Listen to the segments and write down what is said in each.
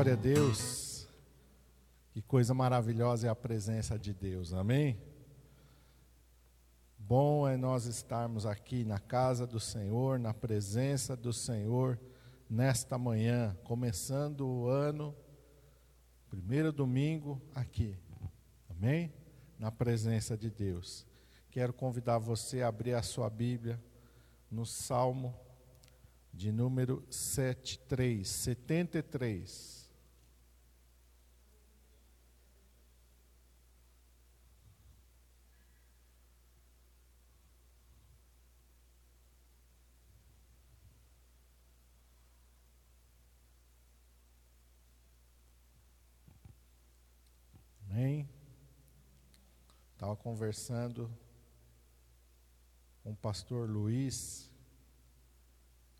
Glória a Deus. Que coisa maravilhosa é a presença de Deus. Amém? Bom é nós estarmos aqui na casa do Senhor, na presença do Senhor, nesta manhã, começando o ano, primeiro domingo aqui. Amém? Na presença de Deus. Quero convidar você a abrir a sua Bíblia no Salmo de número 73, 73. Amém? Estava conversando com o pastor Luiz,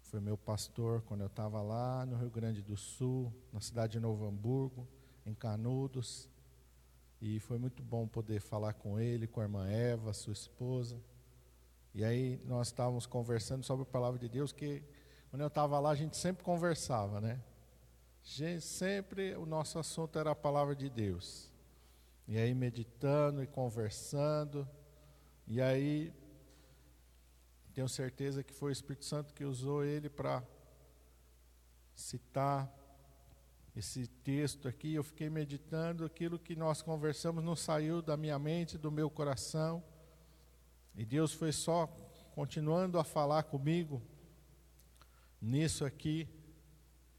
foi meu pastor quando eu estava lá no Rio Grande do Sul, na cidade de Novo Hamburgo, em Canudos. E foi muito bom poder falar com ele, com a irmã Eva, sua esposa. E aí nós estávamos conversando sobre a palavra de Deus, que quando eu estava lá a gente sempre conversava, né? Gente, sempre o nosso assunto era a palavra de Deus. E aí meditando e conversando. E aí tenho certeza que foi o Espírito Santo que usou ele para citar esse texto aqui. Eu fiquei meditando, aquilo que nós conversamos não saiu da minha mente, do meu coração. E Deus foi só continuando a falar comigo nisso aqui,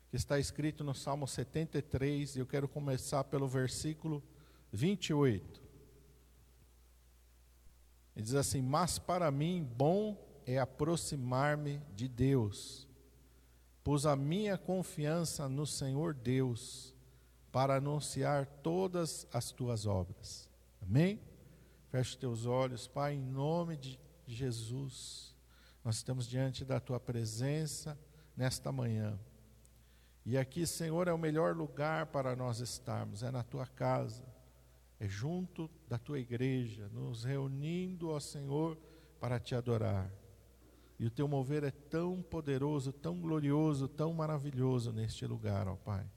que está escrito no Salmo 73. Eu quero começar pelo versículo 28. Ele diz assim: Mas para mim, bom é aproximar-me de Deus. Pus a minha confiança no Senhor Deus para anunciar todas as tuas obras. Amém? Feche teus olhos, Pai, em nome de Jesus. Nós estamos diante da tua presença nesta manhã. E aqui, Senhor, é o melhor lugar para nós estarmos, é na tua casa, é junto da tua igreja, nos reunindo, ó Senhor, para te adorar. E o teu mover é tão poderoso, tão glorioso, tão maravilhoso neste lugar, ó Pai.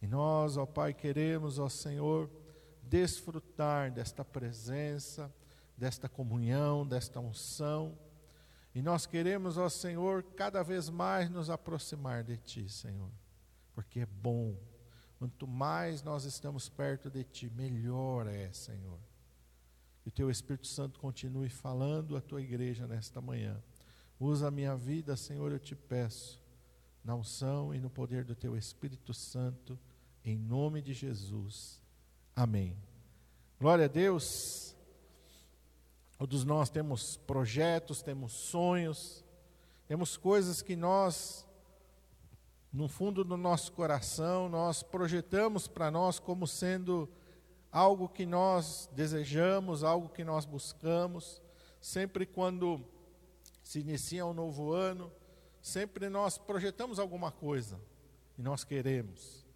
E nós, ó Pai, queremos, ó Senhor, desfrutar desta presença, desta comunhão, desta unção. E nós queremos, ó Senhor, cada vez mais nos aproximar de Ti, Senhor, porque é bom. Quanto mais nós estamos perto de Ti, melhor é, Senhor. Que o Teu Espírito Santo continue falando à Tua igreja nesta manhã Usa a minha vida, Senhor, eu te peço, na unção e no poder do teu Espírito Santo, em nome de Jesus. Amém. Glória a Deus. Todos nós temos projetos, temos sonhos, temos coisas que nós, no fundo do nosso coração, nós projetamos para nós como sendo algo que nós desejamos, algo que nós buscamos. Sempre quando se inicia um novo ano, sempre nós projetamos alguma coisa e nós queremos.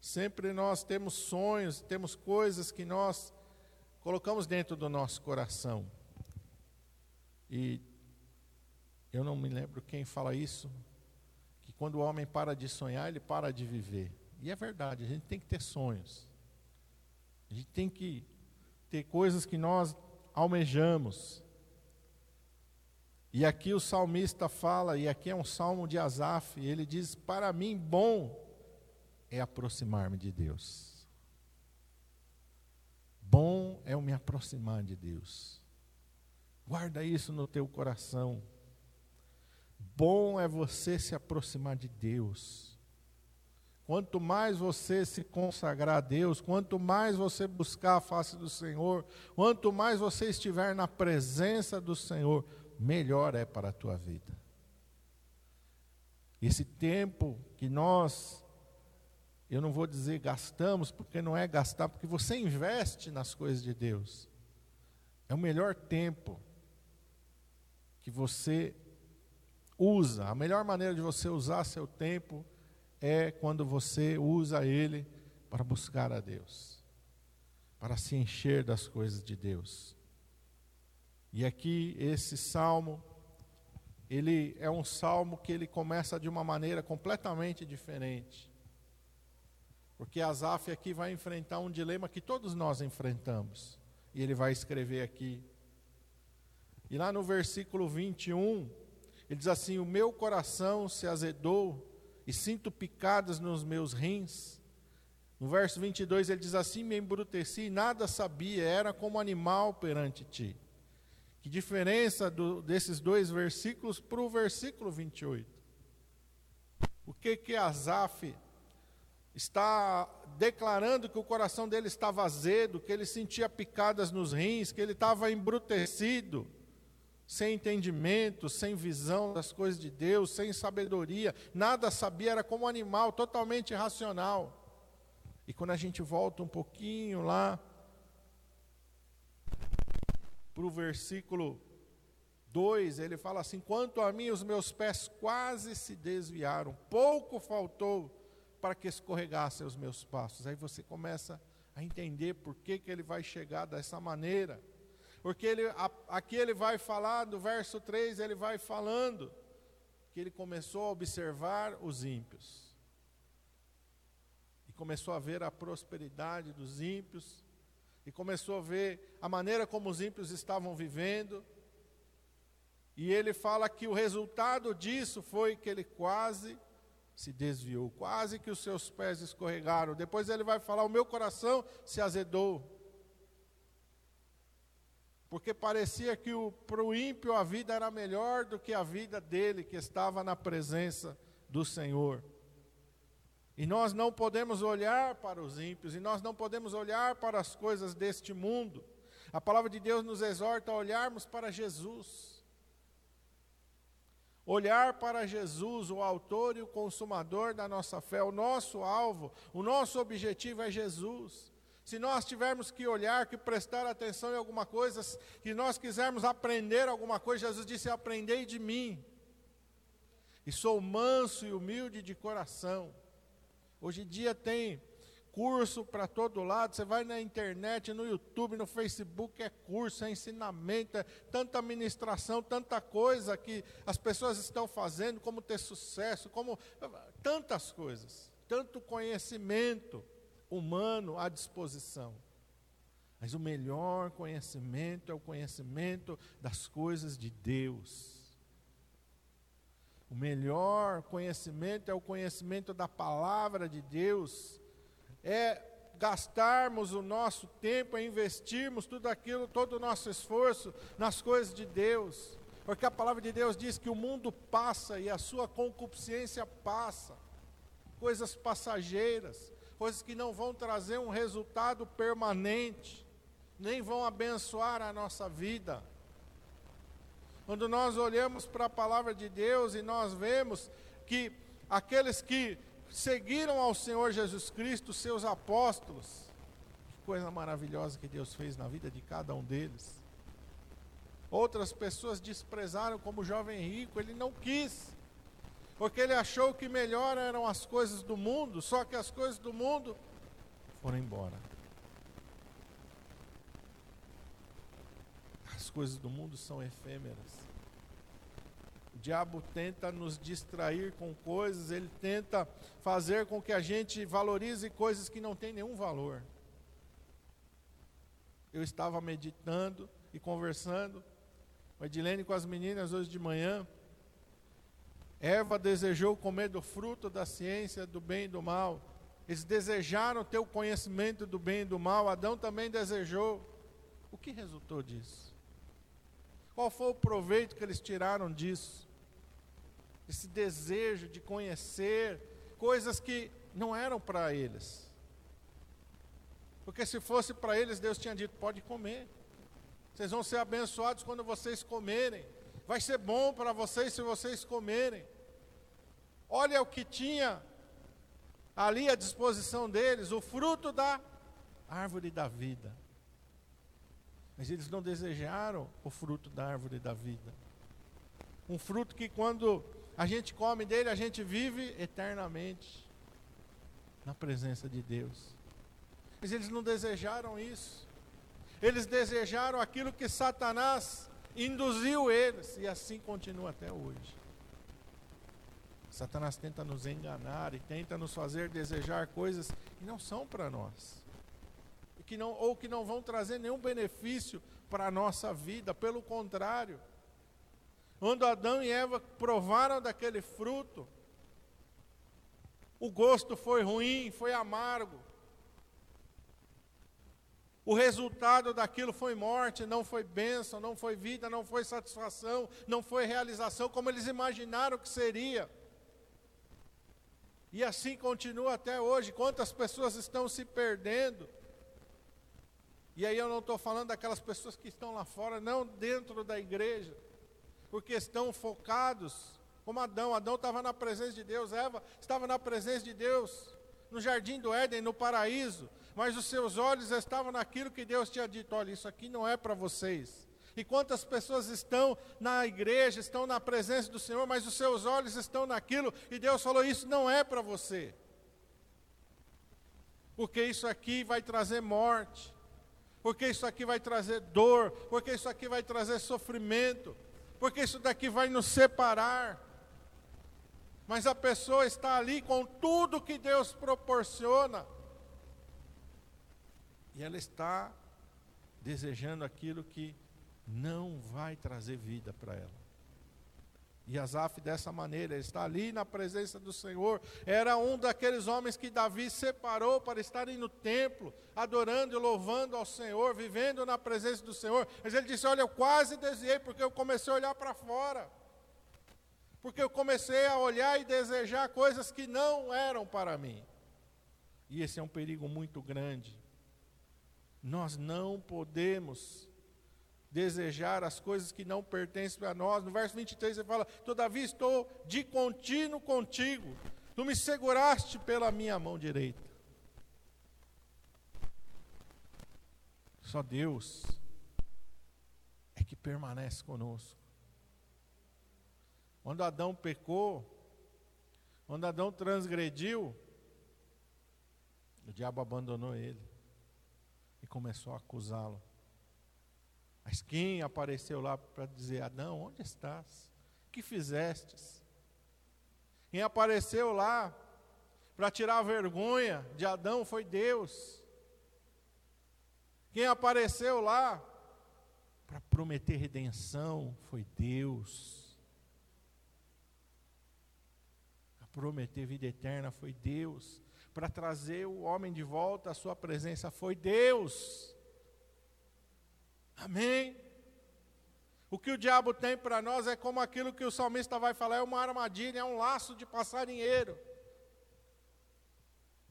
Sempre nós temos sonhos, temos coisas que nós colocamos dentro do nosso coração. E eu não me lembro quem fala isso, quando o homem para de sonhar, ele para de viver. E é verdade, a gente tem que ter sonhos. A gente tem que ter coisas que nós almejamos. E aqui o salmista fala, e aqui é um salmo de Asaf, ele diz: Para mim, bom é aproximar-me de Deus. Bom é eu me aproximar de Deus. Guarda isso no teu coração. Bom é você se aproximar de Deus. Quanto mais você se consagrar a Deus, quanto mais você buscar a face do Senhor, quanto mais você estiver na presença do Senhor, melhor é para a tua vida. Esse tempo que nós, eu não vou dizer gastamos, porque não é gastar, porque você investe nas coisas de Deus. É o melhor tempo que você usa. A melhor maneira de você usar seu tempo é quando você usa ele para buscar a Deus, para se encher das coisas de Deus. E aqui esse salmo, ele é um salmo que ele começa de uma maneira completamente diferente. Porque Asaf aqui vai enfrentar um dilema que todos nós enfrentamos. E ele vai escrever aqui. E lá no versículo 21, ele diz assim: O meu coração se azedou e sinto picadas nos meus rins. No verso 22 ele diz assim: Me embruteci e nada sabia, era como animal perante ti. Que diferença do, desses dois versículos para o versículo 28? O que que Asaf está declarando que o coração dele estava azedo, que ele sentia picadas nos rins, que ele estava embrutecido, sem entendimento, sem visão das coisas de Deus, sem sabedoria, nada sabia, era como um animal, totalmente irracional. E quando a gente volta um pouquinho lá para o versículo 2, ele fala assim: Quanto a mim, os meus pés quase se desviaram, pouco faltou para que escorregassem os meus passos. Aí você começa a entender por que, que ele vai chegar dessa maneira. Porque ele, aqui ele vai falar, do verso 3, ele vai falando que ele começou a observar os ímpios. E começou a ver a prosperidade dos ímpios. E começou a ver a maneira como os ímpios estavam vivendo. E ele fala que o resultado disso foi que ele quase se desviou, quase que os seus pés escorregaram. Depois ele vai falar: O meu coração se azedou. Porque parecia que para o ímpio a vida era melhor do que a vida dele, que estava na presença do Senhor. E nós não podemos olhar para os ímpios, e nós não podemos olhar para as coisas deste mundo. A palavra de Deus nos exorta a olharmos para Jesus olhar para Jesus, o autor e o consumador da nossa fé, o nosso alvo, o nosso objetivo é Jesus. Se nós tivermos que olhar, que prestar atenção em alguma coisa, se nós quisermos aprender alguma coisa, Jesus disse: Aprendei de mim. E sou manso e humilde de coração. Hoje em dia tem curso para todo lado, você vai na internet, no YouTube, no Facebook, é curso, é ensinamento, é tanta administração, tanta coisa que as pessoas estão fazendo, como ter sucesso, como tantas coisas, tanto conhecimento humano à disposição. Mas o melhor conhecimento é o conhecimento das coisas de Deus. O melhor conhecimento é o conhecimento da palavra de Deus é gastarmos o nosso tempo, é investirmos tudo aquilo, todo o nosso esforço nas coisas de Deus. Porque a palavra de Deus diz que o mundo passa e a sua concupiscência passa. Coisas passageiras, coisas que não vão trazer um resultado permanente, nem vão abençoar a nossa vida. Quando nós olhamos para a palavra de Deus e nós vemos que aqueles que seguiram ao Senhor Jesus Cristo, seus apóstolos. Que coisa maravilhosa que Deus fez na vida de cada um deles. Outras pessoas desprezaram como jovem rico, ele não quis, porque ele achou que melhor eram as coisas do mundo, só que as coisas do mundo foram embora. As coisas do mundo são efêmeras. O diabo tenta nos distrair com coisas, ele tenta fazer com que a gente valorize coisas que não têm nenhum valor. Eu estava meditando e conversando com a Edilene com as meninas hoje de manhã. Eva desejou comer do fruto da ciência do bem e do mal. Eles desejaram ter o conhecimento do bem e do mal. Adão também desejou. O que resultou disso? Qual foi o proveito que eles tiraram disso? esse desejo de conhecer coisas que não eram para eles. Porque se fosse para eles, Deus tinha dito: pode comer. Vocês vão ser abençoados quando vocês comerem. Vai ser bom para vocês se vocês comerem. Olha o que tinha ali à disposição deles, o fruto da árvore da vida. Mas eles não desejaram o fruto da árvore da vida. Um fruto que quando a gente come dele, a gente vive eternamente na presença de Deus. Mas eles não desejaram isso. Eles desejaram aquilo que Satanás induziu eles, e assim continua até hoje. Satanás tenta nos enganar e tenta nos fazer desejar coisas que não são para nós. Que não, ou que não vão trazer nenhum benefício para a nossa vida, pelo contrário. Quando Adão e Eva provaram daquele fruto, o gosto foi ruim, foi amargo. O resultado daquilo foi morte, não foi bênção, não foi vida, não foi satisfação, não foi realização como eles imaginaram que seria. E assim continua até hoje. Quantas pessoas estão se perdendo? E aí eu não estou falando daquelas pessoas que estão lá fora, não dentro da igreja, porque estão focados, como Adão. Adão estava na presença de Deus, Eva estava na presença de Deus, no jardim do Éden, no paraíso, mas os seus olhos estavam naquilo que Deus tinha dito: olha, isso aqui não é para vocês. E quantas pessoas estão na igreja, estão na presença do Senhor, mas os seus olhos estão naquilo, e Deus falou: Isso não é para você. Porque isso aqui vai trazer morte, porque isso aqui vai trazer dor, porque isso aqui vai trazer sofrimento, porque isso daqui vai nos separar. Mas a pessoa está ali com tudo que Deus proporciona, e ela está desejando aquilo que não vai trazer vida para ela. E Asaf, dessa maneira, está ali na presença do Senhor. Era um daqueles homens que Davi separou para estarem no templo, adorando e louvando ao Senhor, vivendo na presença do Senhor. Mas ele disse: Olha, eu quase desviei, porque eu comecei a olhar para fora. Porque eu comecei a olhar e desejar coisas que não eram para mim. E esse é um perigo muito grande. Nós não podemos desejar as coisas que não pertencem a nós. No verso 23 ele fala: Todavia estou de contínuo contigo, tu me seguraste pela minha mão direita. Só Deus é que permanece conosco. Quando Adão pecou, quando Adão transgrediu, o diabo abandonou ele e começou a acusá-lo. Mas quem apareceu lá para dizer: Adão, onde estás? Que fizestes? Quem apareceu lá para tirar a vergonha de Adão foi Deus. Quem apareceu lá para prometer redenção foi Deus. Para prometer vida eterna foi Deus. Para trazer o homem de volta à sua presença foi Deus. Amém? O que o diabo tem para nós é como aquilo que o salmista vai falar: é uma armadilha, é um laço de passarinheiro.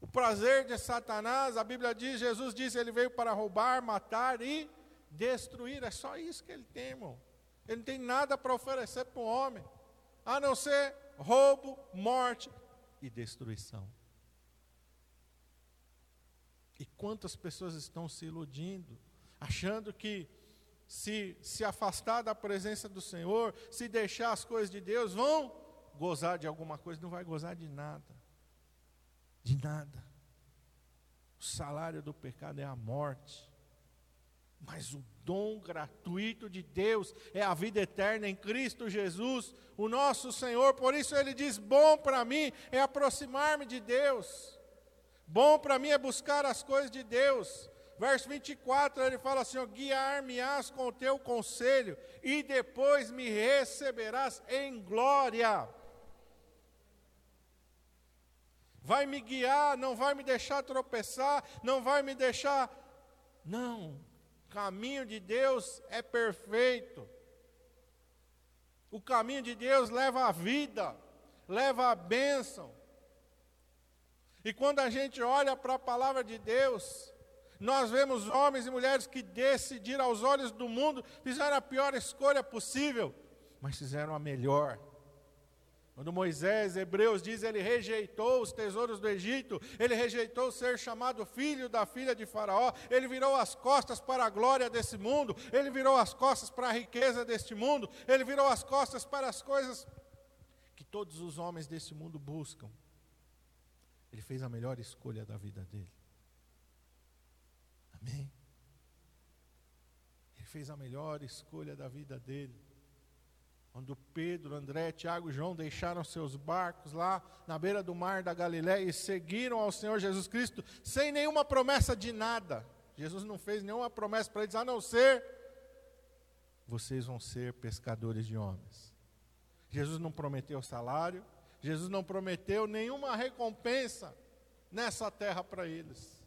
O prazer de Satanás, a Bíblia diz, Jesus disse, ele veio para roubar, matar e destruir. É só isso que ele tem, irmão. Ele não tem nada para oferecer para o homem, a não ser roubo, morte e destruição. E quantas pessoas estão se iludindo, achando que se se afastar da presença do Senhor, se deixar as coisas de Deus, vão gozar de alguma coisa, não vai gozar de nada. De nada. O salário do pecado é a morte. Mas o dom gratuito de Deus é a vida eterna em Cristo Jesus, o nosso Senhor. Por isso ele diz: bom para mim é aproximar-me de Deus. Bom para mim é buscar as coisas de Deus. Verso 24, ele fala assim: Guiar-me-ás com o teu conselho, e depois me receberás em glória. Vai me guiar, não vai me deixar tropeçar, não vai me deixar. Não, o caminho de Deus é perfeito. O caminho de Deus leva a vida, leva a bênção. E quando a gente olha para a palavra de Deus, nós vemos homens e mulheres que decidiram aos olhos do mundo, fizeram a pior escolha possível, mas fizeram a melhor. Quando Moisés, Hebreus diz, ele rejeitou os tesouros do Egito, ele rejeitou ser chamado filho da filha de Faraó, ele virou as costas para a glória desse mundo, ele virou as costas para a riqueza deste mundo, ele virou as costas para as coisas que todos os homens desse mundo buscam. Ele fez a melhor escolha da vida dele. Amém? Ele fez a melhor escolha da vida dele. Quando Pedro, André, Tiago e João deixaram seus barcos lá na beira do mar da Galiléia e seguiram ao Senhor Jesus Cristo sem nenhuma promessa de nada. Jesus não fez nenhuma promessa para eles, a não ser: vocês vão ser pescadores de homens. Jesus não prometeu salário, Jesus não prometeu nenhuma recompensa nessa terra para eles.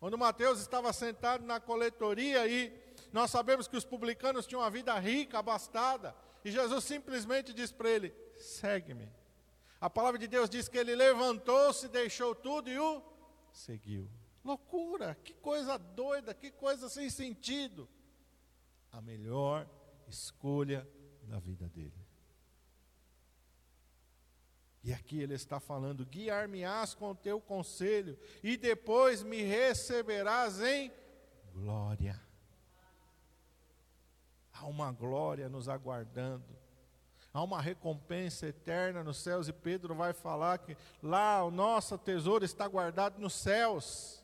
Quando Mateus estava sentado na coletoria e nós sabemos que os publicanos tinham uma vida rica, abastada, e Jesus simplesmente disse para ele: segue-me. A palavra de Deus diz que ele levantou-se, deixou tudo e o seguiu. Loucura, que coisa doida, que coisa sem sentido. A melhor escolha da vida dele. E aqui ele está falando: guiar-me-ás com o teu conselho, e depois me receberás em glória. Há uma glória nos aguardando, há uma recompensa eterna nos céus, e Pedro vai falar que lá o nosso tesouro está guardado nos céus.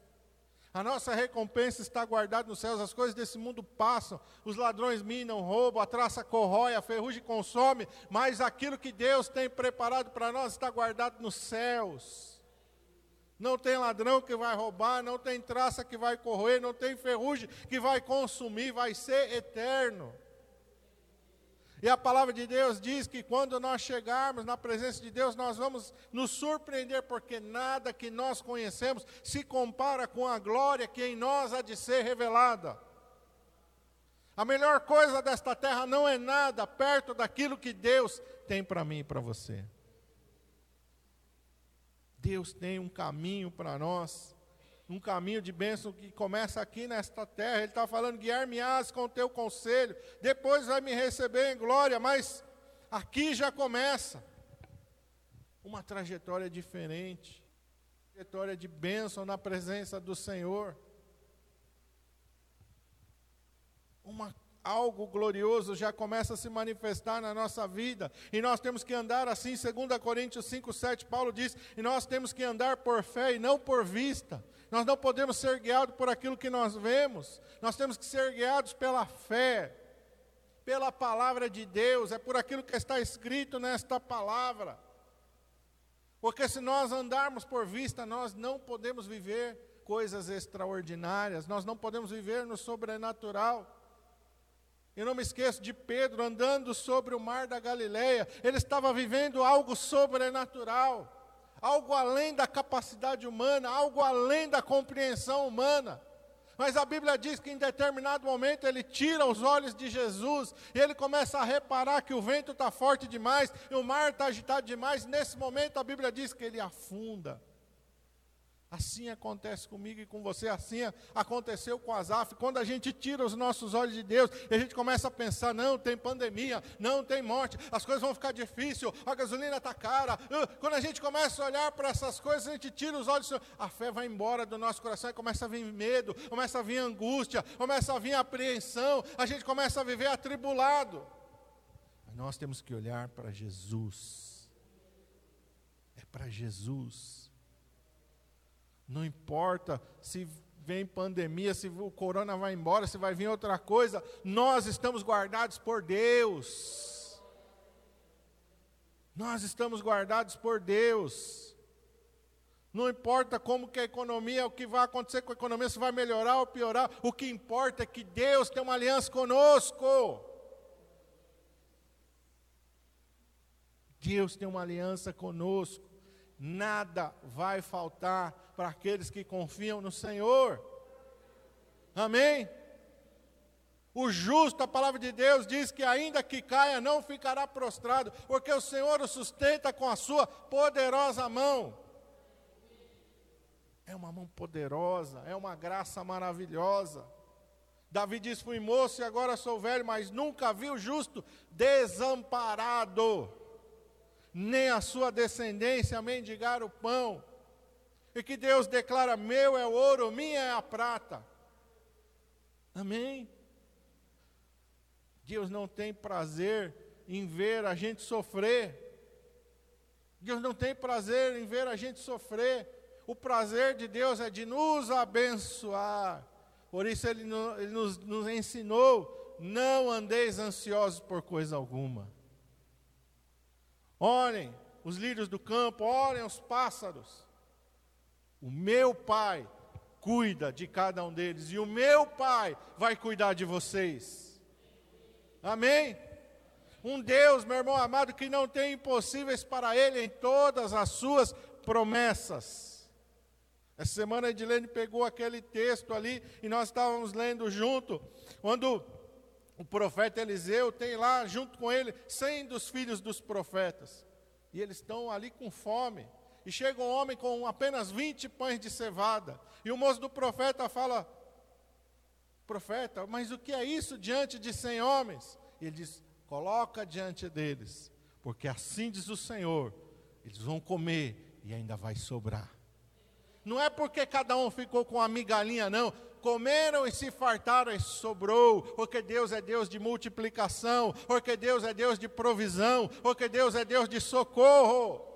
A nossa recompensa está guardada nos céus, as coisas desse mundo passam, os ladrões minam, roubam, a traça corrói, a ferrugem consome, mas aquilo que Deus tem preparado para nós está guardado nos céus. Não tem ladrão que vai roubar, não tem traça que vai corroer, não tem ferrugem que vai consumir, vai ser eterno. E a palavra de Deus diz que quando nós chegarmos na presença de Deus, nós vamos nos surpreender, porque nada que nós conhecemos se compara com a glória que em nós há de ser revelada. A melhor coisa desta terra não é nada perto daquilo que Deus tem para mim e para você. Deus tem um caminho para nós um caminho de bênção que começa aqui nesta terra. Ele está falando: guiar-me-ás com o teu conselho, depois vai me receber em glória, mas aqui já começa uma trajetória diferente trajetória de bênção na presença do Senhor. Uma algo glorioso já começa a se manifestar na nossa vida, e nós temos que andar assim, 2 Coríntios 5, 7, Paulo diz, e nós temos que andar por fé e não por vista. Nós não podemos ser guiados por aquilo que nós vemos, nós temos que ser guiados pela fé, pela palavra de Deus, é por aquilo que está escrito nesta palavra. Porque se nós andarmos por vista, nós não podemos viver coisas extraordinárias, nós não podemos viver no sobrenatural. Eu não me esqueço de Pedro andando sobre o mar da Galileia. Ele estava vivendo algo sobrenatural, algo além da capacidade humana, algo além da compreensão humana. Mas a Bíblia diz que em determinado momento ele tira os olhos de Jesus e ele começa a reparar que o vento está forte demais e o mar está agitado demais. Nesse momento a Bíblia diz que ele afunda. Assim acontece comigo e com você, assim aconteceu com Asaf. Quando a gente tira os nossos olhos de Deus, e a gente começa a pensar: não, tem pandemia, não tem morte, as coisas vão ficar difíceis, a gasolina está cara. Quando a gente começa a olhar para essas coisas, a gente tira os olhos, a fé vai embora do nosso coração e começa a vir medo, começa a vir angústia, começa a vir apreensão, a gente começa a viver atribulado. Nós temos que olhar para Jesus. É para Jesus não importa se vem pandemia, se o corona vai embora, se vai vir outra coisa, nós estamos guardados por Deus. Nós estamos guardados por Deus. Não importa como que a economia, o que vai acontecer com a economia, se vai melhorar ou piorar, o que importa é que Deus tem uma aliança conosco. Deus tem uma aliança conosco nada vai faltar para aqueles que confiam no Senhor. Amém? O justo, a palavra de Deus diz que ainda que caia, não ficará prostrado, porque o Senhor o sustenta com a sua poderosa mão. É uma mão poderosa, é uma graça maravilhosa. Davi diz: Fui moço e agora sou velho, mas nunca vi o justo desamparado nem a sua descendência mendigar o pão. E que Deus declara: meu é o ouro, minha é a prata. Amém? Deus não tem prazer em ver a gente sofrer. Deus não tem prazer em ver a gente sofrer. O prazer de Deus é de nos abençoar. Por isso Ele, ele nos, nos ensinou não andeis ansiosos por coisa alguma. Orem os lírios do campo, orem os pássaros. O meu Pai cuida de cada um deles e o meu Pai vai cuidar de vocês. Amém? Um Deus, meu irmão amado, que não tem impossíveis para Ele em todas as suas promessas. Essa semana a Edilene pegou aquele texto ali e nós estávamos lendo junto, quando o profeta Eliseu tem lá junto com ele cem dos filhos dos profetas. E eles estão ali com fome. E chega um homem com apenas 20 pães de cevada. E o moço do profeta fala: Profeta, mas o que é isso diante de cem homens? E ele diz: Coloca diante deles, porque assim diz o Senhor: eles vão comer e ainda vai sobrar. Não é porque cada um ficou com uma migalhinha, não. Comeram e se fartaram e sobrou, porque Deus é Deus de multiplicação, porque Deus é Deus de provisão, porque Deus é Deus de socorro.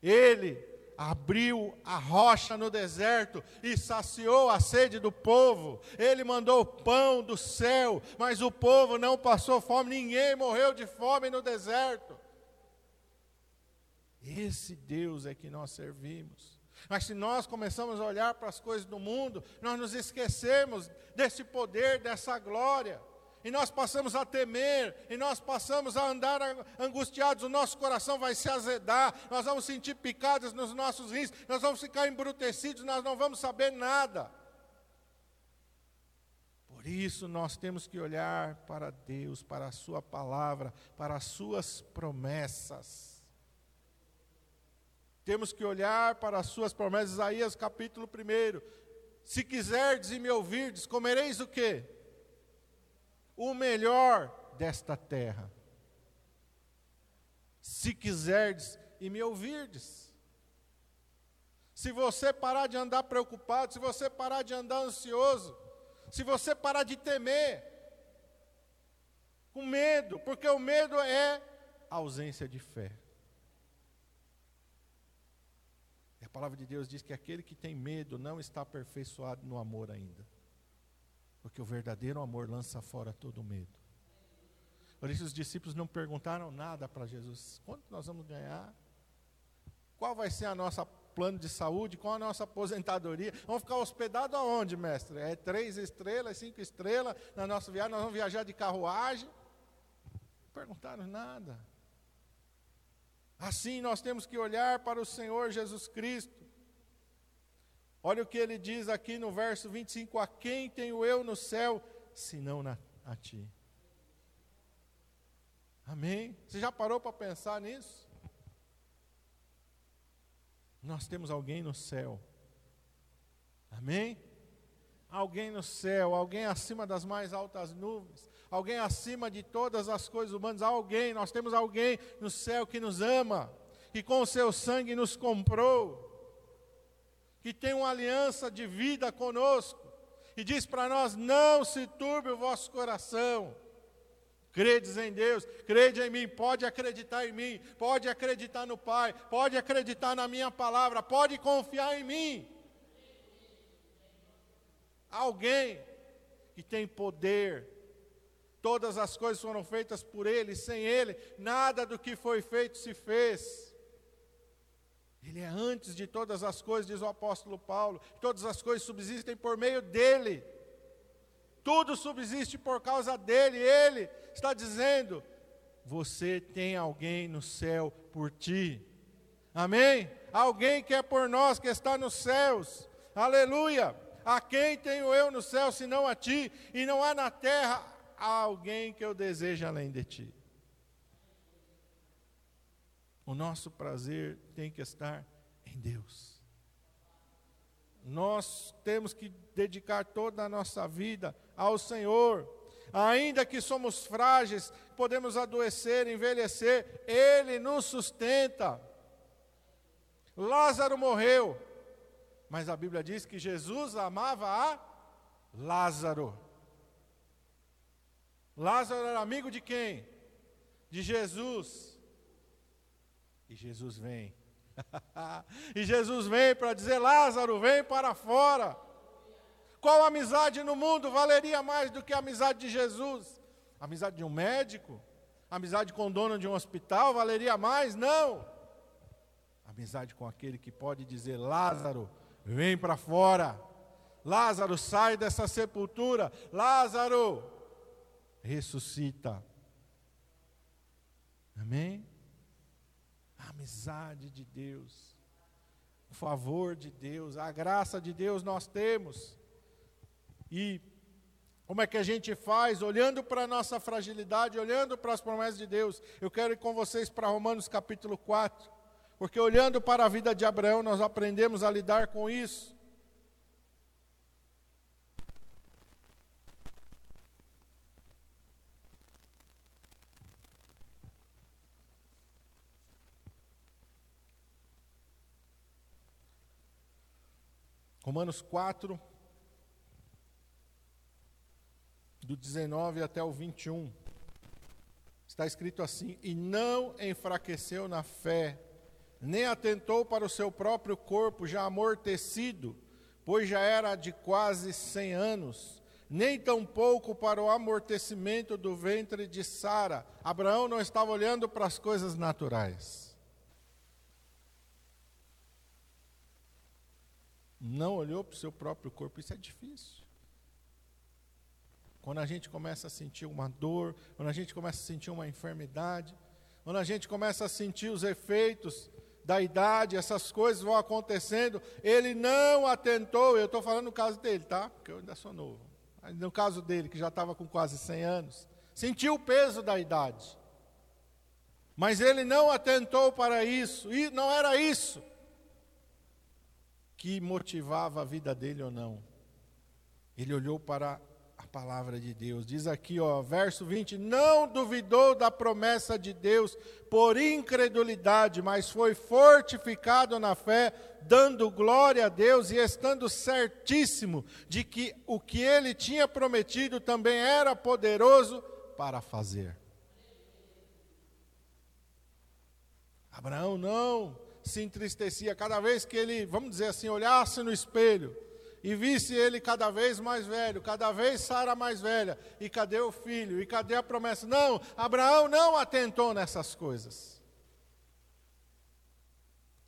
Ele abriu a rocha no deserto e saciou a sede do povo. Ele mandou pão do céu, mas o povo não passou fome, ninguém morreu de fome no deserto. Esse Deus é que nós servimos. Mas se nós começamos a olhar para as coisas do mundo, nós nos esquecemos desse poder, dessa glória e nós passamos a temer, e nós passamos a andar angustiados, o nosso coração vai se azedar, nós vamos sentir picadas nos nossos rins, nós vamos ficar embrutecidos, nós não vamos saber nada. Por isso nós temos que olhar para Deus, para a Sua palavra, para as Suas promessas. Temos que olhar para as Suas promessas, Isaías capítulo 1. Se quiserdes e me ouvirdes, comereis o quê? o melhor desta terra. Se quiserdes e me ouvirdes. Se você parar de andar preocupado, se você parar de andar ansioso, se você parar de temer, com medo, porque o medo é ausência de fé. E a palavra de Deus diz que aquele que tem medo não está aperfeiçoado no amor ainda. Porque o verdadeiro amor lança fora todo medo. Por isso os discípulos não perguntaram nada para Jesus. Quanto nós vamos ganhar? Qual vai ser a nossa plano de saúde? Qual a nossa aposentadoria? Vamos ficar hospedados aonde, mestre? É três estrelas, cinco estrelas na nossa viagem? Nós vamos viajar de carruagem? Não perguntaram nada. Assim nós temos que olhar para o Senhor Jesus Cristo. Olha o que ele diz aqui no verso 25: A quem tenho eu no céu, senão na, a ti? Amém? Você já parou para pensar nisso? Nós temos alguém no céu. Amém? Alguém no céu, alguém acima das mais altas nuvens, alguém acima de todas as coisas humanas, alguém, nós temos alguém no céu que nos ama, que com o seu sangue nos comprou que tem uma aliança de vida conosco, e diz para nós: não se turbe o vosso coração. Credes em Deus, crede em mim, pode acreditar em mim, pode acreditar no Pai, pode acreditar na minha palavra, pode confiar em mim. Alguém que tem poder, todas as coisas foram feitas por Ele, sem Ele, nada do que foi feito se fez. Ele é antes de todas as coisas, diz o apóstolo Paulo. Todas as coisas subsistem por meio dele. Tudo subsiste por causa dele. Ele está dizendo: você tem alguém no céu por ti. Amém? Alguém que é por nós, que está nos céus. Aleluia! A quem tenho eu no céu, senão a ti? E não há na terra alguém que eu deseje além de ti. O nosso prazer tem que estar em Deus. Nós temos que dedicar toda a nossa vida ao Senhor. Ainda que somos frágeis, podemos adoecer, envelhecer, Ele nos sustenta. Lázaro morreu, mas a Bíblia diz que Jesus amava a Lázaro. Lázaro era amigo de quem? De Jesus. E Jesus vem. e Jesus vem para dizer: Lázaro, vem para fora. Qual amizade no mundo valeria mais do que a amizade de Jesus? Amizade de um médico? Amizade com o dono de um hospital valeria mais? Não. Amizade com aquele que pode dizer: Lázaro, vem para fora. Lázaro, sai dessa sepultura. Lázaro, ressuscita. Amém? A amizade de Deus, o favor de Deus, a graça de Deus nós temos. E como é que a gente faz? Olhando para a nossa fragilidade, olhando para as promessas de Deus. Eu quero ir com vocês para Romanos capítulo 4, porque olhando para a vida de Abraão, nós aprendemos a lidar com isso. Romanos 4, do 19 até o 21. Está escrito assim: E não enfraqueceu na fé, nem atentou para o seu próprio corpo já amortecido, pois já era de quase cem anos, nem tampouco para o amortecimento do ventre de Sara. Abraão não estava olhando para as coisas naturais. Não olhou para o seu próprio corpo. Isso é difícil. Quando a gente começa a sentir uma dor, quando a gente começa a sentir uma enfermidade, quando a gente começa a sentir os efeitos da idade, essas coisas vão acontecendo, ele não atentou, eu estou falando no caso dele, tá? Porque eu ainda sou novo. No caso dele, que já estava com quase 100 anos, sentiu o peso da idade. Mas ele não atentou para isso, e não era isso que motivava a vida dele ou não. Ele olhou para a palavra de Deus. Diz aqui, ó, verso 20: Não duvidou da promessa de Deus por incredulidade, mas foi fortificado na fé, dando glória a Deus e estando certíssimo de que o que ele tinha prometido também era poderoso para fazer. Abraão não se entristecia cada vez que ele, vamos dizer assim, olhasse no espelho e visse ele cada vez mais velho, cada vez Sara mais velha, e cadê o filho? E cadê a promessa? Não, Abraão não atentou nessas coisas.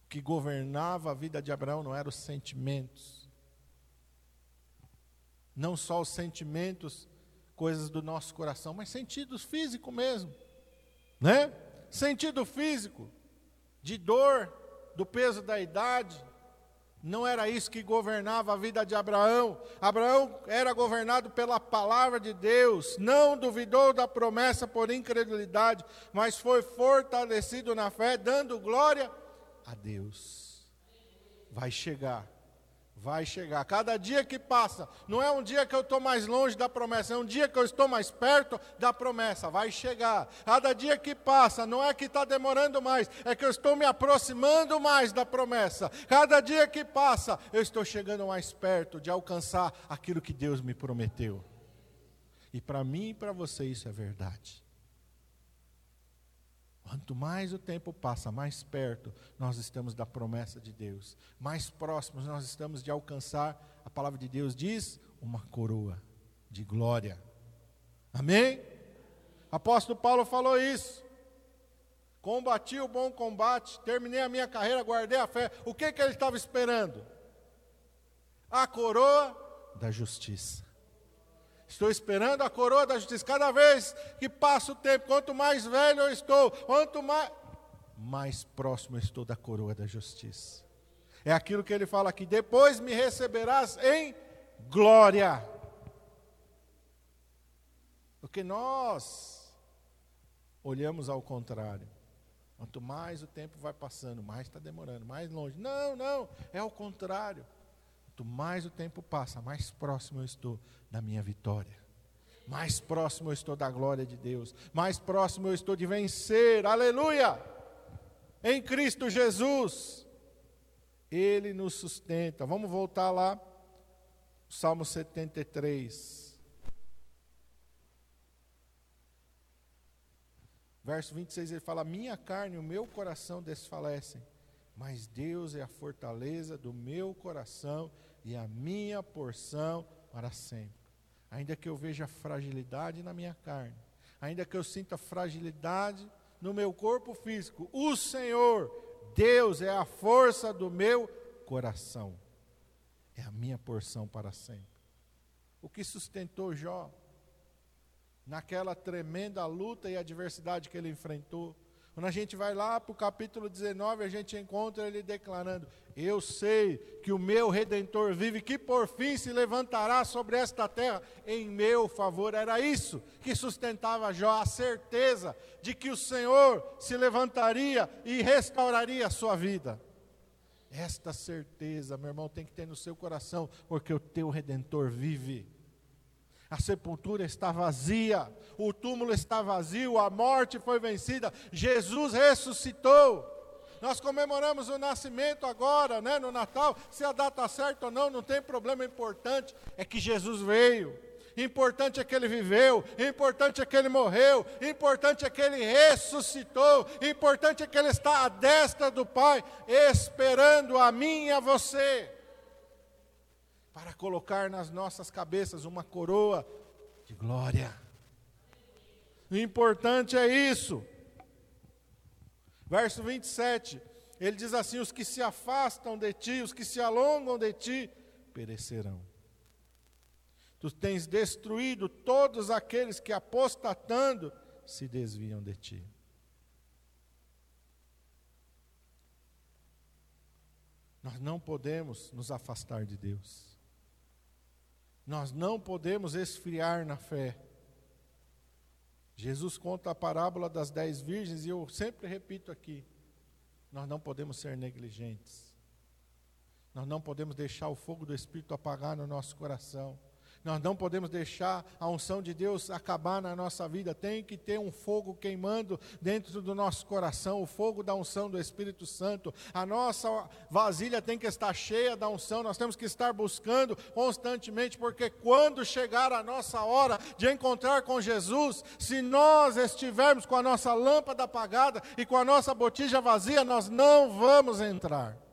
O que governava a vida de Abraão não eram os sentimentos. Não só os sentimentos, coisas do nosso coração, mas sentidos físicos mesmo. Né? Sentido físico, de dor, do peso da idade. Não era isso que governava a vida de Abraão. Abraão era governado pela palavra de Deus, não duvidou da promessa por incredulidade, mas foi fortalecido na fé, dando glória a Deus. Vai chegar vai chegar. Cada dia que passa, não é um dia que eu estou mais longe da promessa, é um dia que eu estou mais perto da promessa. Vai chegar. Cada dia que passa, não é que está demorando mais, é que eu estou me aproximando mais da promessa. Cada dia que passa, eu estou chegando mais perto de alcançar aquilo que Deus me prometeu. E para mim e para você isso é verdade. Quanto mais o tempo passa, mais perto nós estamos da promessa de Deus, mais próximos nós estamos de alcançar, a palavra de Deus diz, uma coroa de glória. Amém? Apóstolo Paulo falou isso. Combati o bom combate, terminei a minha carreira, guardei a fé. O que, que ele estava esperando? A coroa da justiça. Estou esperando a coroa da justiça. Cada vez que passa o tempo, quanto mais velho eu estou, quanto mais, mais próximo eu estou da coroa da justiça. É aquilo que ele fala aqui: depois me receberás em glória. Porque nós olhamos ao contrário. Quanto mais o tempo vai passando, mais está demorando, mais longe. Não, não, é ao contrário. Quanto mais o tempo passa, mais próximo eu estou da minha vitória. Mais próximo eu estou da glória de Deus. Mais próximo eu estou de vencer. Aleluia! Em Cristo Jesus. Ele nos sustenta. Vamos voltar lá. Salmo 73. Verso 26 ele fala: Minha carne e o meu coração desfalecem, mas Deus é a fortaleza do meu coração e a minha porção para sempre. Ainda que eu veja fragilidade na minha carne, ainda que eu sinta fragilidade no meu corpo físico, o Senhor, Deus, é a força do meu coração, é a minha porção para sempre. O que sustentou Jó naquela tremenda luta e adversidade que ele enfrentou, quando a gente vai lá para o capítulo 19, a gente encontra ele declarando: Eu sei que o meu redentor vive, que por fim se levantará sobre esta terra em meu favor. Era isso que sustentava Jó, a certeza de que o Senhor se levantaria e restauraria a sua vida. Esta certeza, meu irmão, tem que ter no seu coração, porque o teu redentor vive a sepultura está vazia, o túmulo está vazio, a morte foi vencida, Jesus ressuscitou. Nós comemoramos o nascimento agora, né, no Natal. Se a data certa ou não, não tem problema. Importante é que Jesus veio. Importante é que ele viveu. Importante é que ele morreu. Importante é que ele ressuscitou. Importante é que ele está à destra do Pai, esperando a mim e a você para colocar nas nossas cabeças uma coroa de glória. O importante é isso. Verso 27, ele diz assim: Os que se afastam de ti, os que se alongam de ti, perecerão. Tu tens destruído todos aqueles que, apostatando, se desviam de ti. Nós não podemos nos afastar de Deus. Nós não podemos esfriar na fé. Jesus conta a parábola das dez virgens e eu sempre repito aqui: nós não podemos ser negligentes. Nós não podemos deixar o fogo do Espírito apagar no nosso coração. Nós não podemos deixar a unção de Deus acabar na nossa vida. Tem que ter um fogo queimando dentro do nosso coração, o fogo da unção do Espírito Santo. A nossa vasilha tem que estar cheia da unção. Nós temos que estar buscando constantemente, porque quando chegar a nossa hora de encontrar com Jesus, se nós estivermos com a nossa lâmpada apagada e com a nossa botija vazia, nós não vamos entrar.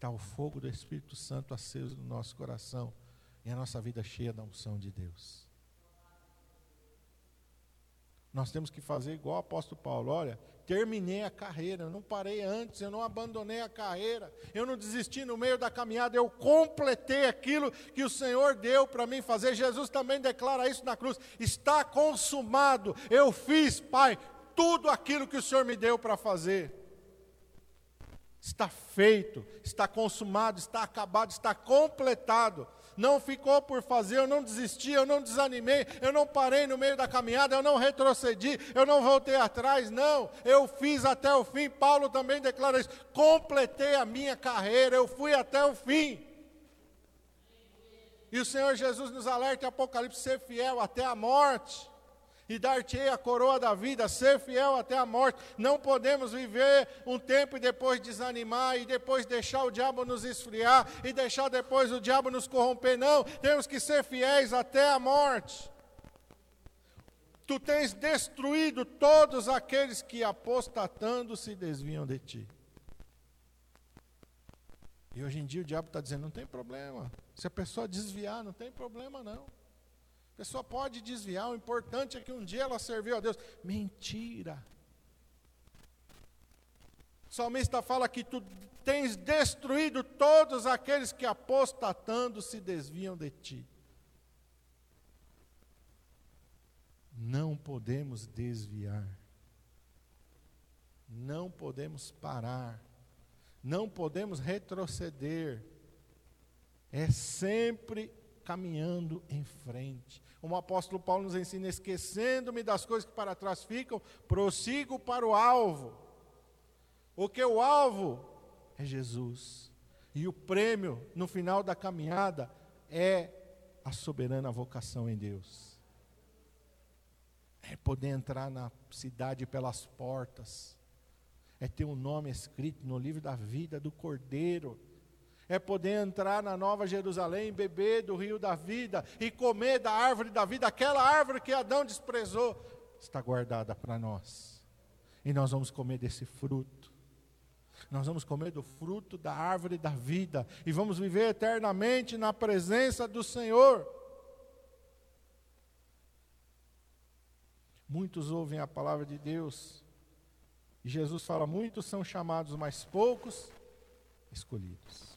Estar o fogo do Espírito Santo aceso no nosso coração e a nossa vida cheia da unção de Deus. Nós temos que fazer igual o apóstolo Paulo: olha, terminei a carreira, eu não parei antes, eu não abandonei a carreira, eu não desisti no meio da caminhada, eu completei aquilo que o Senhor deu para mim fazer. Jesus também declara isso na cruz: está consumado, eu fiz, Pai, tudo aquilo que o Senhor me deu para fazer está feito, está consumado, está acabado, está completado. Não ficou por fazer, eu não desisti, eu não desanimei, eu não parei no meio da caminhada, eu não retrocedi, eu não voltei atrás, não, eu fiz até o fim. Paulo também declara isso: completei a minha carreira, eu fui até o fim. E o Senhor Jesus nos alerta em Apocalipse: ser fiel até a morte e dar-te-ei a coroa da vida, ser fiel até a morte. Não podemos viver um tempo e depois desanimar e depois deixar o diabo nos esfriar e deixar depois o diabo nos corromper. Não, temos que ser fiéis até a morte. Tu tens destruído todos aqueles que apostatando se desviam de ti. E hoje em dia o diabo está dizendo: não tem problema. Se a pessoa desviar, não tem problema não pessoa pode desviar, o importante é que um dia ela serviu a Deus. Mentira. O salmista fala que tu tens destruído todos aqueles que apostatando se desviam de ti. Não podemos desviar. Não podemos parar. Não podemos retroceder. É sempre caminhando em frente. Como o apóstolo Paulo nos ensina, esquecendo-me das coisas que para trás ficam, prossigo para o alvo. O que o alvo é Jesus. E o prêmio no final da caminhada é a soberana vocação em Deus. É poder entrar na cidade pelas portas. É ter um nome escrito no livro da vida do Cordeiro é poder entrar na Nova Jerusalém, beber do rio da vida e comer da árvore da vida, aquela árvore que Adão desprezou, está guardada para nós. E nós vamos comer desse fruto. nós vamos comer do fruto da árvore da vida e vamos viver eternamente na presença do Senhor. Muitos ouvem a palavra de Deus, e Jesus fala: muitos são chamados, mas poucos escolhidos.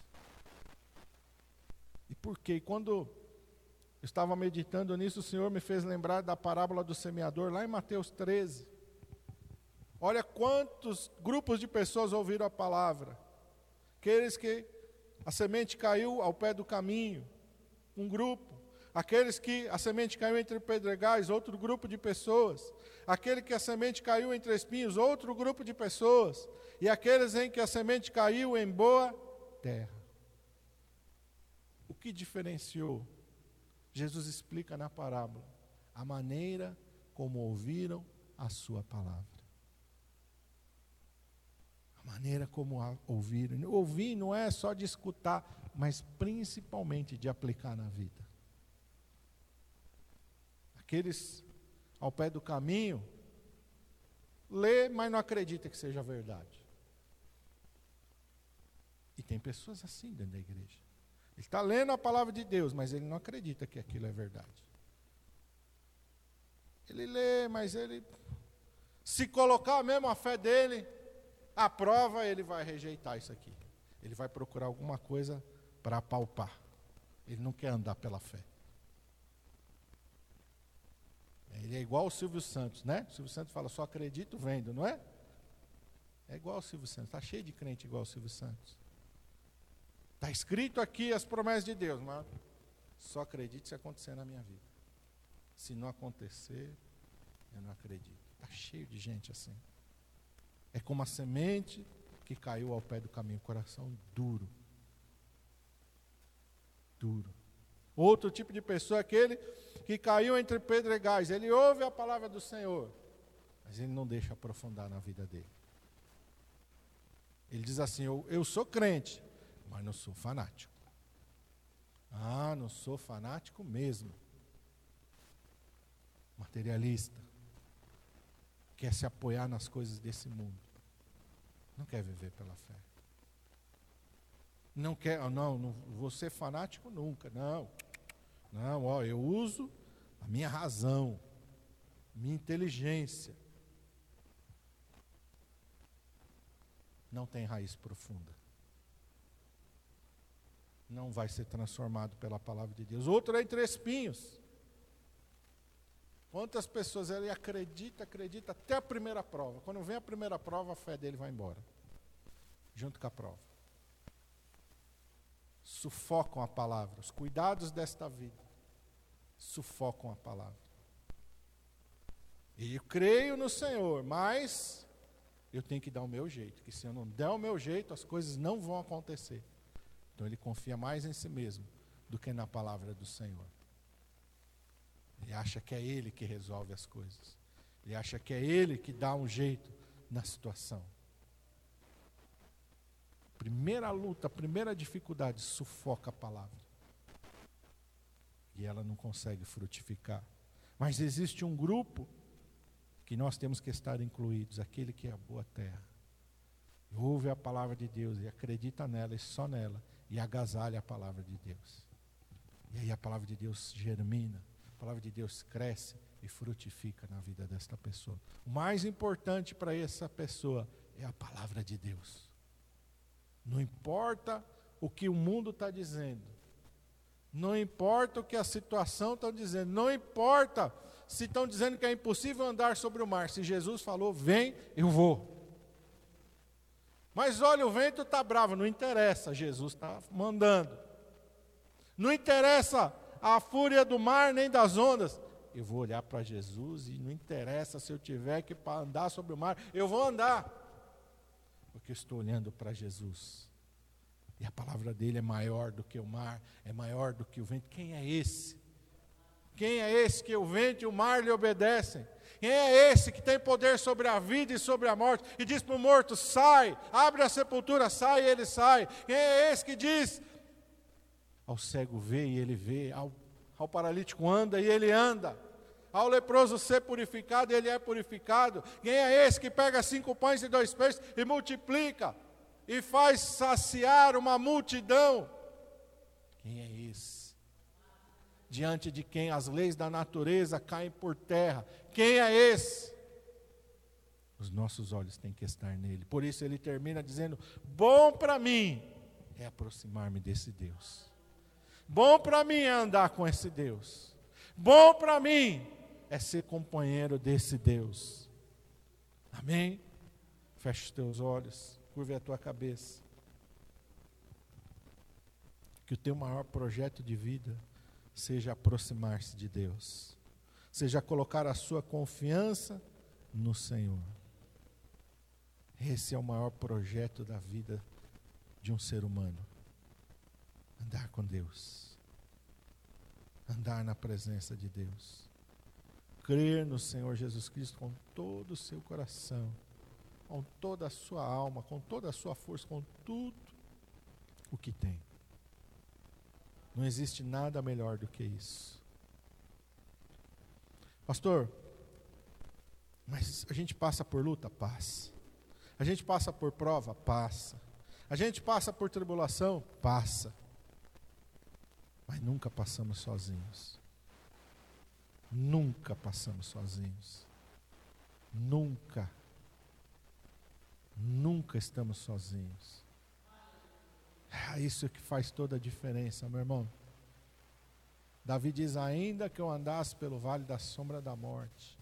E por quê? Quando eu estava meditando nisso, o Senhor me fez lembrar da parábola do semeador, lá em Mateus 13. Olha quantos grupos de pessoas ouviram a palavra. Aqueles que a semente caiu ao pé do caminho, um grupo. Aqueles que a semente caiu entre pedregais, outro grupo de pessoas. Aquele que a semente caiu entre espinhos, outro grupo de pessoas. E aqueles em que a semente caiu em boa terra. O que diferenciou? Jesus explica na parábola a maneira como ouviram a sua palavra maneira como ouvir. Ouvir não é só de escutar, mas principalmente de aplicar na vida. Aqueles ao pé do caminho, lê, mas não acredita que seja verdade. E tem pessoas assim dentro da igreja. Ele está lendo a palavra de Deus, mas ele não acredita que aquilo é verdade. Ele lê, mas ele, se colocar mesmo a fé dele, a prova, ele vai rejeitar isso aqui. Ele vai procurar alguma coisa para apalpar. Ele não quer andar pela fé. Ele é igual o Silvio Santos, né? O Silvio Santos fala, só acredito vendo, não é? É igual o Silvio Santos, está cheio de crente igual o Silvio Santos. Está escrito aqui as promessas de Deus, mas só acredito se acontecer na minha vida. Se não acontecer, eu não acredito. Está cheio de gente assim. É como a semente que caiu ao pé do caminho, coração duro. Duro. Outro tipo de pessoa é aquele que caiu entre pedregais. Ele ouve a palavra do Senhor, mas ele não deixa aprofundar na vida dele. Ele diz assim: Eu, eu sou crente, mas não sou fanático. Ah, não sou fanático mesmo. Materialista. Quer se apoiar nas coisas desse mundo. Não quer viver pela fé. Não quer, oh, não, não vou ser fanático nunca. Não. Não, ó, eu uso a minha razão, minha inteligência. Não tem raiz profunda. Não vai ser transformado pela palavra de Deus. Outro é entre espinhos. Quantas pessoas ele acredita, acredita até a primeira prova. Quando vem a primeira prova, a fé dele vai embora. Junto com a prova. Sufocam a palavra. Os cuidados desta vida sufocam a palavra. E eu creio no Senhor, mas eu tenho que dar o meu jeito. Que se eu não der o meu jeito, as coisas não vão acontecer. Então ele confia mais em si mesmo do que na palavra do Senhor. Ele acha que é ele que resolve as coisas. Ele acha que é ele que dá um jeito na situação. Primeira luta, primeira dificuldade, sufoca a palavra. E ela não consegue frutificar. Mas existe um grupo que nós temos que estar incluídos, aquele que é a boa terra. Ouve a palavra de Deus e acredita nela e só nela, e agasalha a palavra de Deus. E aí a palavra de Deus germina, palavra de Deus cresce e frutifica na vida desta pessoa. O mais importante para essa pessoa é a palavra de Deus. Não importa o que o mundo está dizendo, não importa o que a situação está dizendo, não importa se estão dizendo que é impossível andar sobre o mar. Se Jesus falou, vem, eu vou. Mas olha, o vento está bravo, não interessa, Jesus está mandando. Não interessa a fúria do mar nem das ondas. Eu vou olhar para Jesus e não interessa se eu tiver que andar sobre o mar, eu vou andar. Porque eu estou olhando para Jesus. E a palavra dele é maior do que o mar, é maior do que o vento. Quem é esse? Quem é esse que o vento e o mar lhe obedecem? Quem é esse que tem poder sobre a vida e sobre a morte? E diz para o morto: sai, abre a sepultura, sai, e ele sai. Quem é esse que diz: ao cego vê e ele vê, ao, ao paralítico anda e ele anda. Ao leproso ser purificado, ele é purificado. Quem é esse que pega cinco pães e dois peixes e multiplica? e faz saciar uma multidão. Quem é esse? Diante de quem as leis da natureza caem por terra. Quem é esse? Os nossos olhos têm que estar nele. Por isso ele termina dizendo: Bom para mim é aproximar-me desse Deus. Bom para mim é andar com esse Deus. Bom para mim é ser companheiro desse Deus. Amém? Feche os teus olhos, curve a tua cabeça. Que o teu maior projeto de vida seja aproximar-se de Deus, seja colocar a sua confiança no Senhor. Esse é o maior projeto da vida de um ser humano. Andar com Deus. Andar na presença de Deus. Crer no Senhor Jesus Cristo com todo o seu coração, com toda a sua alma, com toda a sua força, com tudo o que tem. Não existe nada melhor do que isso. Pastor, mas a gente passa por luta? Passa. A gente passa por prova? Passa. A gente passa por tribulação? Passa. Mas nunca passamos sozinhos. Nunca passamos sozinhos. Nunca. Nunca estamos sozinhos. É isso que faz toda a diferença, meu irmão. Davi diz: Ainda que eu andasse pelo vale da sombra da morte,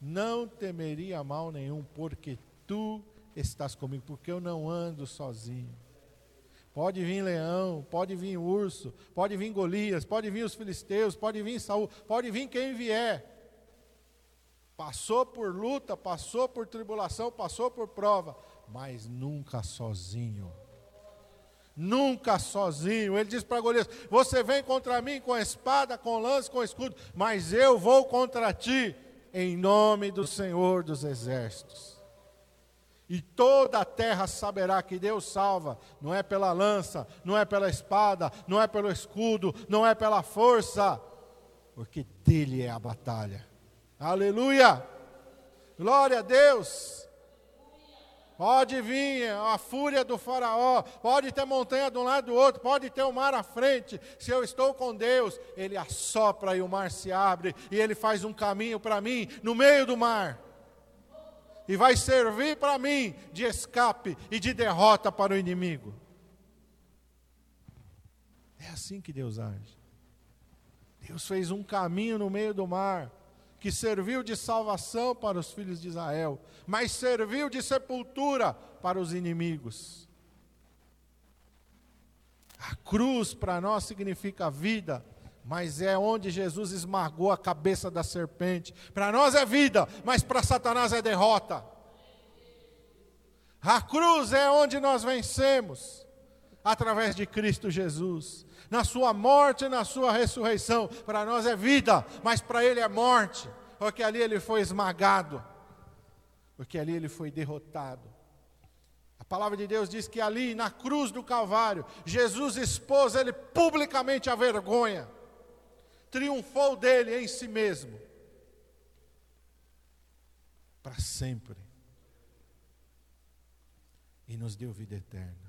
não temeria mal nenhum, porque tu estás comigo, porque eu não ando sozinho. Pode vir leão, pode vir urso, pode vir Golias, pode vir os filisteus, pode vir Saul, pode vir quem vier. Passou por luta, passou por tribulação, passou por prova, mas nunca sozinho. Nunca sozinho. Ele diz para Golias: Você vem contra mim com espada, com lance, com escudo, mas eu vou contra ti, em nome do Senhor dos Exércitos. E toda a terra saberá que Deus salva, não é pela lança, não é pela espada, não é pelo escudo, não é pela força, porque dele é a batalha. Aleluia! Glória a Deus! Pode vir a fúria do Faraó, pode ter montanha de um lado do outro, pode ter o mar à frente. Se eu estou com Deus, Ele assopra e o mar se abre, e Ele faz um caminho para mim no meio do mar e vai servir para mim de escape e de derrota para o inimigo. É assim que Deus age. Deus fez um caminho no meio do mar que serviu de salvação para os filhos de Israel, mas serviu de sepultura para os inimigos. A cruz para nós significa vida, mas é onde Jesus esmagou a cabeça da serpente. Para nós é vida, mas para Satanás é derrota. A cruz é onde nós vencemos, através de Cristo Jesus. Na sua morte e na sua ressurreição. Para nós é vida, mas para ele é morte, porque ali ele foi esmagado, porque ali ele foi derrotado. A palavra de Deus diz que ali, na cruz do Calvário, Jesus expôs ele publicamente a vergonha triunfou dele em si mesmo. Para sempre. E nos deu vida eterna.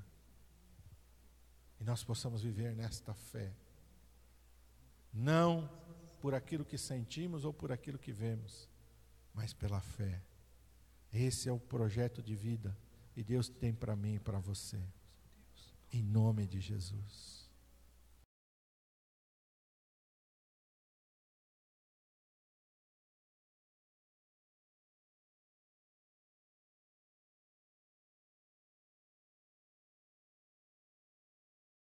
E nós possamos viver nesta fé. Não por aquilo que sentimos ou por aquilo que vemos, mas pela fé. Esse é o projeto de vida e Deus tem para mim e para você. Em nome de Jesus.